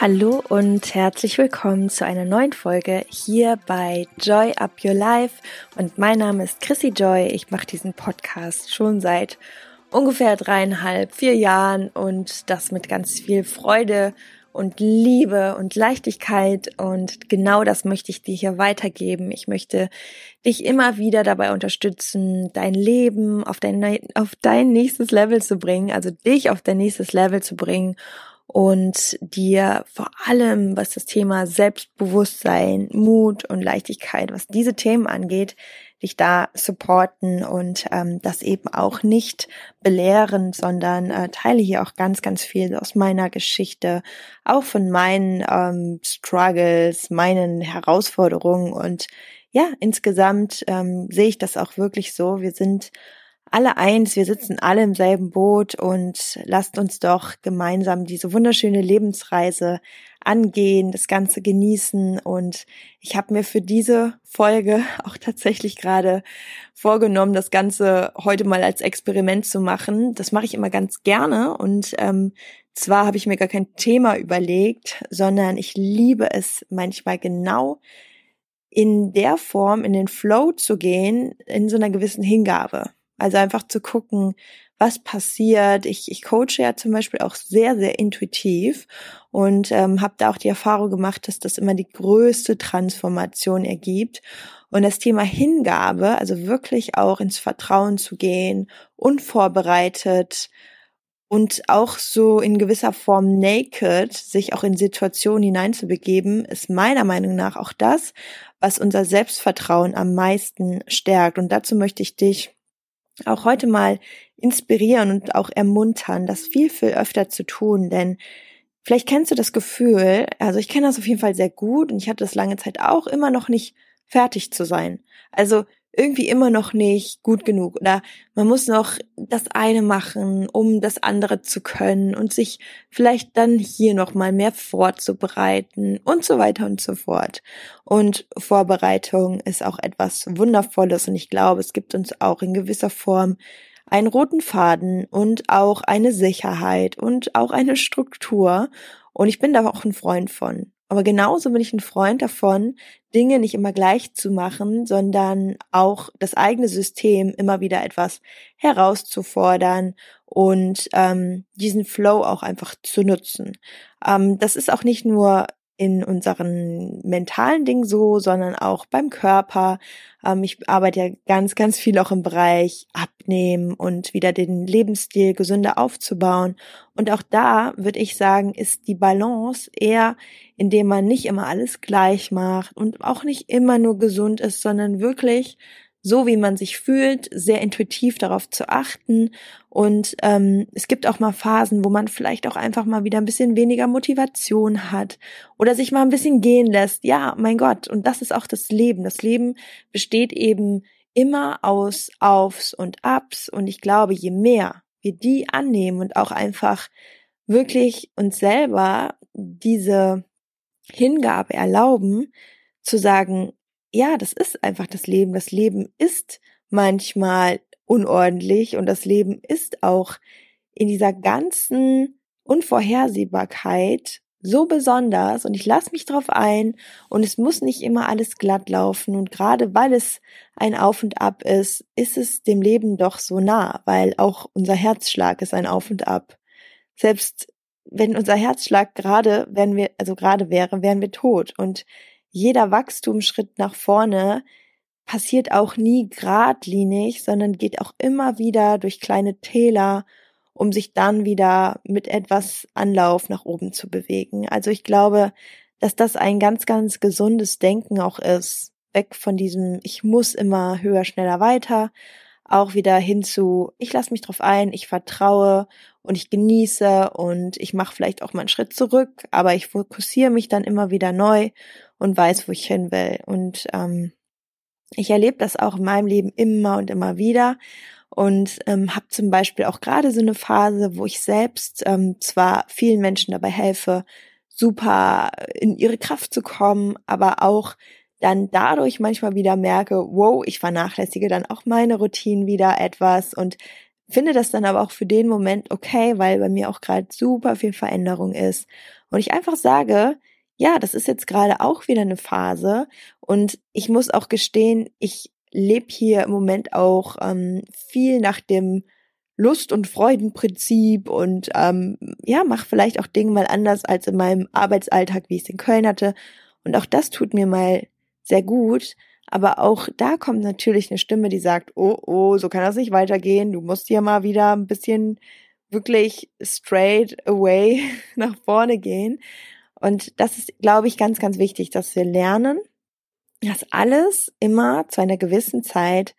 Hallo und herzlich willkommen zu einer neuen Folge hier bei Joy Up Your Life. Und mein Name ist Chrissy Joy. Ich mache diesen Podcast schon seit ungefähr dreieinhalb, vier Jahren und das mit ganz viel Freude und Liebe und Leichtigkeit. Und genau das möchte ich dir hier weitergeben. Ich möchte dich immer wieder dabei unterstützen, dein Leben auf dein, auf dein nächstes Level zu bringen, also dich auf dein nächstes Level zu bringen und dir vor allem, was das Thema Selbstbewusstsein, Mut und Leichtigkeit, was diese Themen angeht, dich da supporten und ähm, das eben auch nicht belehren, sondern äh, teile hier auch ganz, ganz viel aus meiner Geschichte, auch von meinen ähm, Struggles, meinen Herausforderungen und ja, insgesamt ähm, sehe ich das auch wirklich so. Wir sind alle eins, wir sitzen alle im selben Boot und lasst uns doch gemeinsam diese wunderschöne Lebensreise angehen, das Ganze genießen. Und ich habe mir für diese Folge auch tatsächlich gerade vorgenommen, das Ganze heute mal als Experiment zu machen. Das mache ich immer ganz gerne. Und ähm, zwar habe ich mir gar kein Thema überlegt, sondern ich liebe es manchmal genau in der Form, in den Flow zu gehen, in so einer gewissen Hingabe. Also einfach zu gucken, was passiert. Ich, ich coache ja zum Beispiel auch sehr, sehr intuitiv und ähm, habe da auch die Erfahrung gemacht, dass das immer die größte Transformation ergibt. Und das Thema Hingabe, also wirklich auch ins Vertrauen zu gehen, unvorbereitet und auch so in gewisser Form naked, sich auch in Situationen hineinzubegeben, ist meiner Meinung nach auch das, was unser Selbstvertrauen am meisten stärkt. Und dazu möchte ich dich auch heute mal inspirieren und auch ermuntern, das viel, viel öfter zu tun, denn vielleicht kennst du das Gefühl, also ich kenne das auf jeden Fall sehr gut und ich hatte das lange Zeit auch, immer noch nicht fertig zu sein. Also irgendwie immer noch nicht gut genug oder man muss noch das eine machen, um das andere zu können und sich vielleicht dann hier noch mal mehr vorzubereiten und so weiter und so fort. Und Vorbereitung ist auch etwas wundervolles und ich glaube, es gibt uns auch in gewisser Form einen roten Faden und auch eine Sicherheit und auch eine Struktur und ich bin da auch ein Freund von. Aber genauso bin ich ein Freund davon, Dinge nicht immer gleich zu machen, sondern auch das eigene System immer wieder etwas herauszufordern und ähm, diesen Flow auch einfach zu nutzen. Ähm, das ist auch nicht nur in unseren mentalen Dingen so, sondern auch beim Körper. Ähm, ich arbeite ja ganz, ganz viel auch im Bereich Abnehmen und wieder den Lebensstil gesünder aufzubauen. Und auch da würde ich sagen, ist die Balance eher, indem man nicht immer alles gleich macht und auch nicht immer nur gesund ist, sondern wirklich so wie man sich fühlt, sehr intuitiv darauf zu achten. Und ähm, es gibt auch mal Phasen, wo man vielleicht auch einfach mal wieder ein bisschen weniger Motivation hat oder sich mal ein bisschen gehen lässt. Ja, mein Gott, und das ist auch das Leben. Das Leben besteht eben immer aus Aufs und Abs. Und ich glaube, je mehr wir die annehmen und auch einfach wirklich uns selber diese Hingabe erlauben, zu sagen, ja, das ist einfach das Leben. Das Leben ist manchmal unordentlich und das Leben ist auch in dieser ganzen Unvorhersehbarkeit so besonders und ich lasse mich drauf ein und es muss nicht immer alles glatt laufen und gerade weil es ein Auf und Ab ist, ist es dem Leben doch so nah, weil auch unser Herzschlag ist ein Auf und Ab. Selbst wenn unser Herzschlag gerade, wenn wir, also gerade wäre, wären wir tot und jeder Wachstumsschritt nach vorne passiert auch nie geradlinig, sondern geht auch immer wieder durch kleine Täler, um sich dann wieder mit etwas Anlauf nach oben zu bewegen. Also ich glaube, dass das ein ganz, ganz gesundes Denken auch ist, weg von diesem ich muss immer höher, schneller, weiter, auch wieder hin zu ich lasse mich drauf ein, ich vertraue und ich genieße und ich mache vielleicht auch mal einen Schritt zurück, aber ich fokussiere mich dann immer wieder neu und weiß, wo ich hin will. Und ähm, ich erlebe das auch in meinem Leben immer und immer wieder und ähm, habe zum Beispiel auch gerade so eine Phase, wo ich selbst ähm, zwar vielen Menschen dabei helfe, super in ihre Kraft zu kommen, aber auch dann dadurch manchmal wieder merke, wow, ich vernachlässige dann auch meine Routinen wieder etwas und finde das dann aber auch für den Moment okay, weil bei mir auch gerade super viel Veränderung ist. Und ich einfach sage, ja, das ist jetzt gerade auch wieder eine Phase und ich muss auch gestehen, ich lebe hier im Moment auch ähm, viel nach dem Lust- und Freudenprinzip und ähm, ja, mache vielleicht auch Dinge mal anders als in meinem Arbeitsalltag, wie ich es in Köln hatte. Und auch das tut mir mal sehr gut. Aber auch da kommt natürlich eine Stimme, die sagt, oh, oh, so kann das nicht weitergehen. Du musst hier mal wieder ein bisschen wirklich straight away nach vorne gehen. Und das ist, glaube ich, ganz, ganz wichtig, dass wir lernen, dass alles immer zu einer gewissen Zeit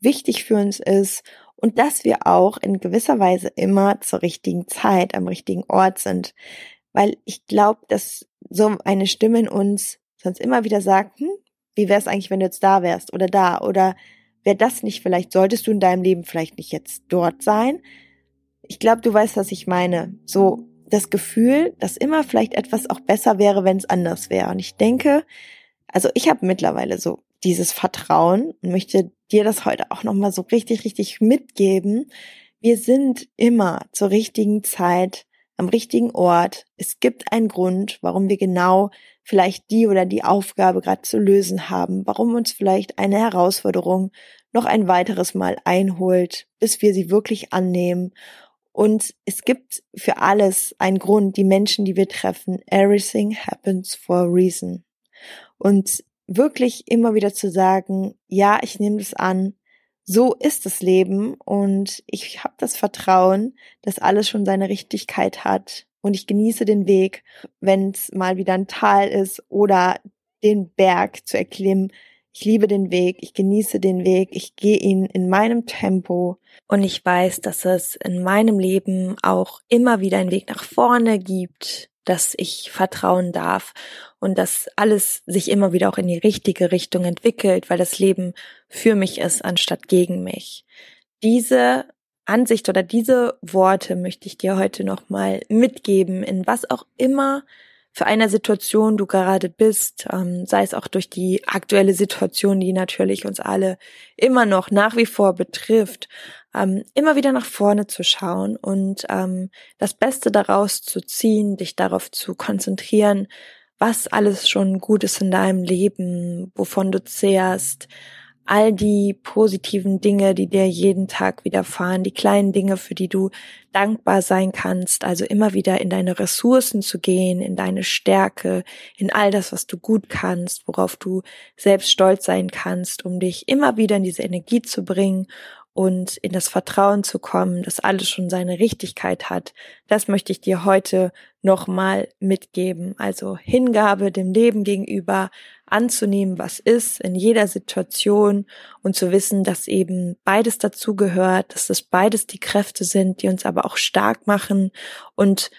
wichtig für uns ist und dass wir auch in gewisser Weise immer zur richtigen Zeit am richtigen Ort sind. Weil ich glaube, dass so eine Stimme in uns sonst immer wieder sagt, hm, wie wäre es eigentlich, wenn du jetzt da wärst oder da oder wäre das nicht vielleicht, solltest du in deinem Leben vielleicht nicht jetzt dort sein? Ich glaube, du weißt, was ich meine. So das Gefühl, dass immer vielleicht etwas auch besser wäre, wenn es anders wäre. Und ich denke, also ich habe mittlerweile so dieses Vertrauen und möchte dir das heute auch nochmal so richtig, richtig mitgeben. Wir sind immer zur richtigen Zeit am richtigen Ort. Es gibt einen Grund, warum wir genau vielleicht die oder die Aufgabe gerade zu lösen haben, warum uns vielleicht eine Herausforderung noch ein weiteres Mal einholt, bis wir sie wirklich annehmen. Und es gibt für alles einen Grund, die Menschen, die wir treffen. Everything happens for a reason. Und wirklich immer wieder zu sagen, ja, ich nehme das an, so ist das Leben und ich habe das Vertrauen, dass alles schon seine Richtigkeit hat und ich genieße den Weg, wenn es mal wieder ein Tal ist oder den Berg zu erklimmen. Ich liebe den Weg, ich genieße den Weg, ich gehe ihn in meinem Tempo und ich weiß, dass es in meinem Leben auch immer wieder einen Weg nach vorne gibt, dass ich vertrauen darf und dass alles sich immer wieder auch in die richtige Richtung entwickelt, weil das Leben für mich ist anstatt gegen mich. Diese Ansicht oder diese Worte möchte ich dir heute nochmal mitgeben, in was auch immer für eine Situation du gerade bist, ähm, sei es auch durch die aktuelle Situation, die natürlich uns alle immer noch nach wie vor betrifft, ähm, immer wieder nach vorne zu schauen und ähm, das Beste daraus zu ziehen, dich darauf zu konzentrieren, was alles schon gut ist in deinem Leben, wovon du zehrst, all die positiven Dinge, die dir jeden Tag widerfahren, die kleinen Dinge, für die du dankbar sein kannst, also immer wieder in deine Ressourcen zu gehen, in deine Stärke, in all das, was du gut kannst, worauf du selbst stolz sein kannst, um dich immer wieder in diese Energie zu bringen und in das Vertrauen zu kommen, dass alles schon seine Richtigkeit hat, das möchte ich dir heute nochmal mitgeben. Also Hingabe dem Leben gegenüber, anzunehmen, was ist in jeder Situation und zu wissen, dass eben beides dazugehört, dass das beides die Kräfte sind, die uns aber auch stark machen und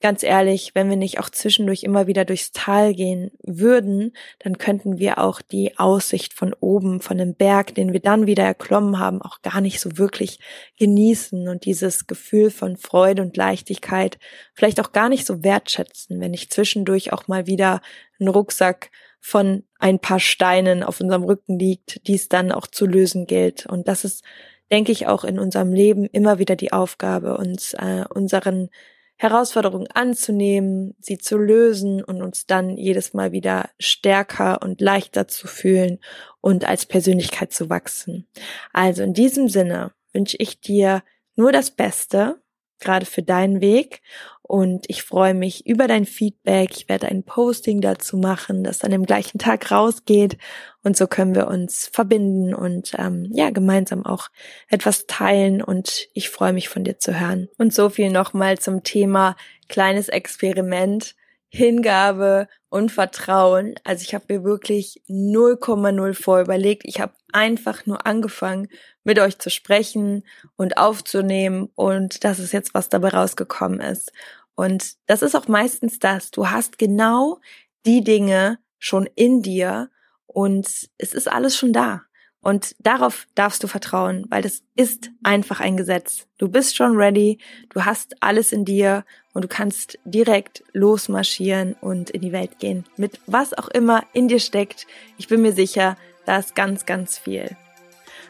ganz ehrlich, wenn wir nicht auch zwischendurch immer wieder durchs Tal gehen würden, dann könnten wir auch die Aussicht von oben, von dem Berg, den wir dann wieder erklommen haben, auch gar nicht so wirklich genießen und dieses Gefühl von Freude und Leichtigkeit vielleicht auch gar nicht so wertschätzen, wenn ich zwischendurch auch mal wieder einen Rucksack von ein paar Steinen auf unserem Rücken liegt, die es dann auch zu lösen gilt. Und das ist, denke ich, auch in unserem Leben immer wieder die Aufgabe, uns äh, unseren Herausforderungen anzunehmen, sie zu lösen und uns dann jedes Mal wieder stärker und leichter zu fühlen und als Persönlichkeit zu wachsen. Also in diesem Sinne wünsche ich dir nur das Beste, gerade für deinen Weg und ich freue mich über dein Feedback. Ich werde ein Posting dazu machen, das dann im gleichen Tag rausgeht. Und so können wir uns verbinden und ähm, ja, gemeinsam auch etwas teilen. Und ich freue mich von dir zu hören. Und so viel nochmal zum Thema kleines Experiment. Hingabe und Vertrauen. Also ich habe mir wirklich 0,0 vorüberlegt. Ich habe einfach nur angefangen, mit euch zu sprechen und aufzunehmen und das ist jetzt, was dabei rausgekommen ist. Und das ist auch meistens das. Du hast genau die Dinge schon in dir und es ist alles schon da. Und darauf darfst du vertrauen, weil das ist einfach ein Gesetz. Du bist schon ready, du hast alles in dir und du kannst direkt losmarschieren und in die Welt gehen. Mit was auch immer in dir steckt. Ich bin mir sicher, da ist ganz, ganz viel.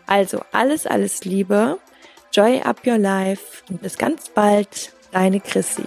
Also alles, alles Liebe. Joy Up Your Life und bis ganz bald, deine Chrissy.